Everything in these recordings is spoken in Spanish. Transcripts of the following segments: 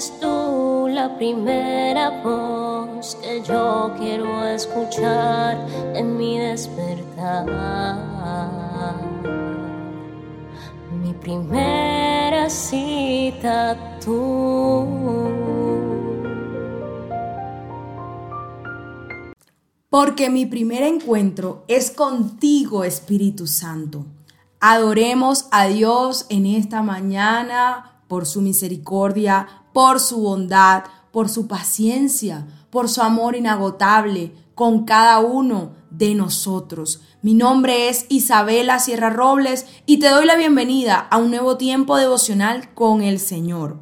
Eres tú la primera voz que yo quiero escuchar en mi despertar. Mi primera cita tú. porque mi primer encuentro es contigo, Espíritu Santo. Adoremos a Dios en esta mañana por su misericordia, por su bondad, por su paciencia, por su amor inagotable con cada uno de nosotros. Mi nombre es Isabela Sierra Robles y te doy la bienvenida a un nuevo tiempo devocional con el Señor.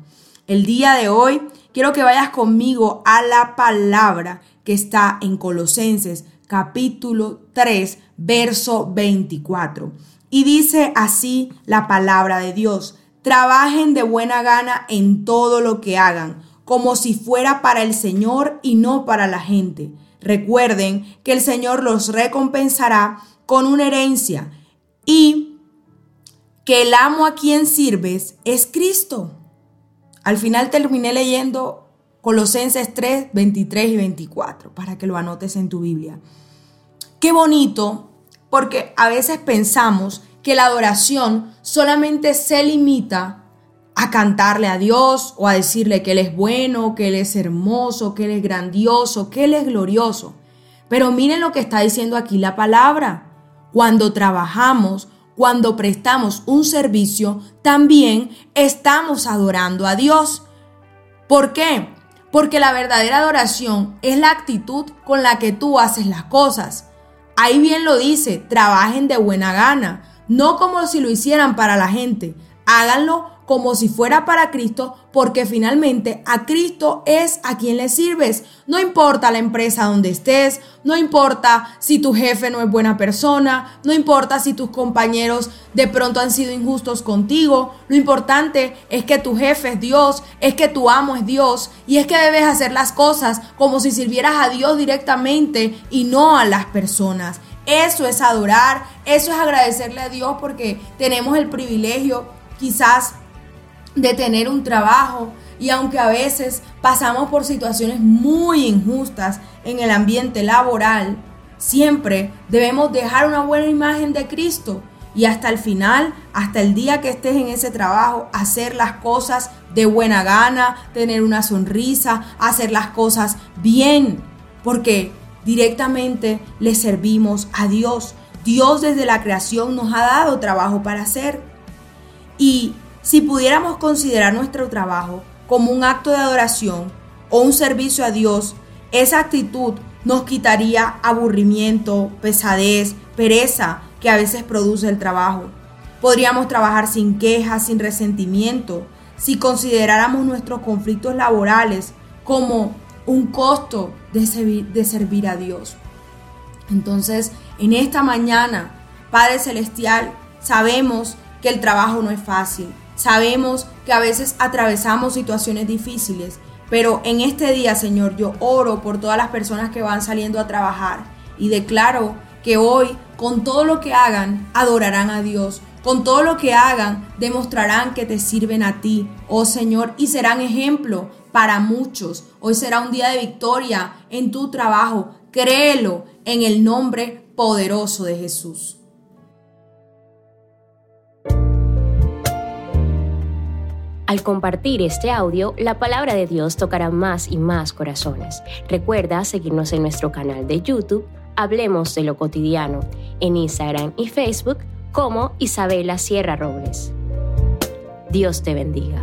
El día de hoy quiero que vayas conmigo a la palabra que está en Colosenses capítulo 3, verso 24. Y dice así la palabra de Dios, trabajen de buena gana en todo lo que hagan, como si fuera para el Señor y no para la gente. Recuerden que el Señor los recompensará con una herencia y que el amo a quien sirves es Cristo. Al final terminé leyendo Colosenses 3, 23 y 24, para que lo anotes en tu Biblia. Qué bonito, porque a veces pensamos que la adoración solamente se limita a cantarle a Dios o a decirle que Él es bueno, que Él es hermoso, que Él es grandioso, que Él es glorioso. Pero miren lo que está diciendo aquí la palabra. Cuando trabajamos, cuando prestamos un servicio, también estamos adorando a Dios. ¿Por qué? Porque la verdadera adoración es la actitud con la que tú haces las cosas. Ahí bien lo dice, trabajen de buena gana, no como si lo hicieran para la gente, háganlo como si fuera para Cristo, porque finalmente a Cristo es a quien le sirves. No importa la empresa donde estés, no importa si tu jefe no es buena persona, no importa si tus compañeros de pronto han sido injustos contigo, lo importante es que tu jefe es Dios, es que tu amo es Dios y es que debes hacer las cosas como si sirvieras a Dios directamente y no a las personas. Eso es adorar, eso es agradecerle a Dios porque tenemos el privilegio quizás de tener un trabajo y aunque a veces pasamos por situaciones muy injustas en el ambiente laboral, siempre debemos dejar una buena imagen de Cristo y hasta el final, hasta el día que estés en ese trabajo, hacer las cosas de buena gana, tener una sonrisa, hacer las cosas bien, porque directamente le servimos a Dios. Dios desde la creación nos ha dado trabajo para hacer. Y si pudiéramos considerar nuestro trabajo como un acto de adoración o un servicio a Dios, esa actitud nos quitaría aburrimiento, pesadez, pereza que a veces produce el trabajo. Podríamos trabajar sin quejas, sin resentimiento, si consideráramos nuestros conflictos laborales como un costo de servir, de servir a Dios. Entonces, en esta mañana, Padre Celestial, sabemos que el trabajo no es fácil, Sabemos que a veces atravesamos situaciones difíciles, pero en este día, Señor, yo oro por todas las personas que van saliendo a trabajar y declaro que hoy, con todo lo que hagan, adorarán a Dios. Con todo lo que hagan, demostrarán que te sirven a ti, oh Señor, y serán ejemplo para muchos. Hoy será un día de victoria en tu trabajo. Créelo en el nombre poderoso de Jesús. Al compartir este audio, la palabra de Dios tocará más y más corazones. Recuerda seguirnos en nuestro canal de YouTube, Hablemos de lo cotidiano, en Instagram y Facebook como Isabela Sierra Robles. Dios te bendiga.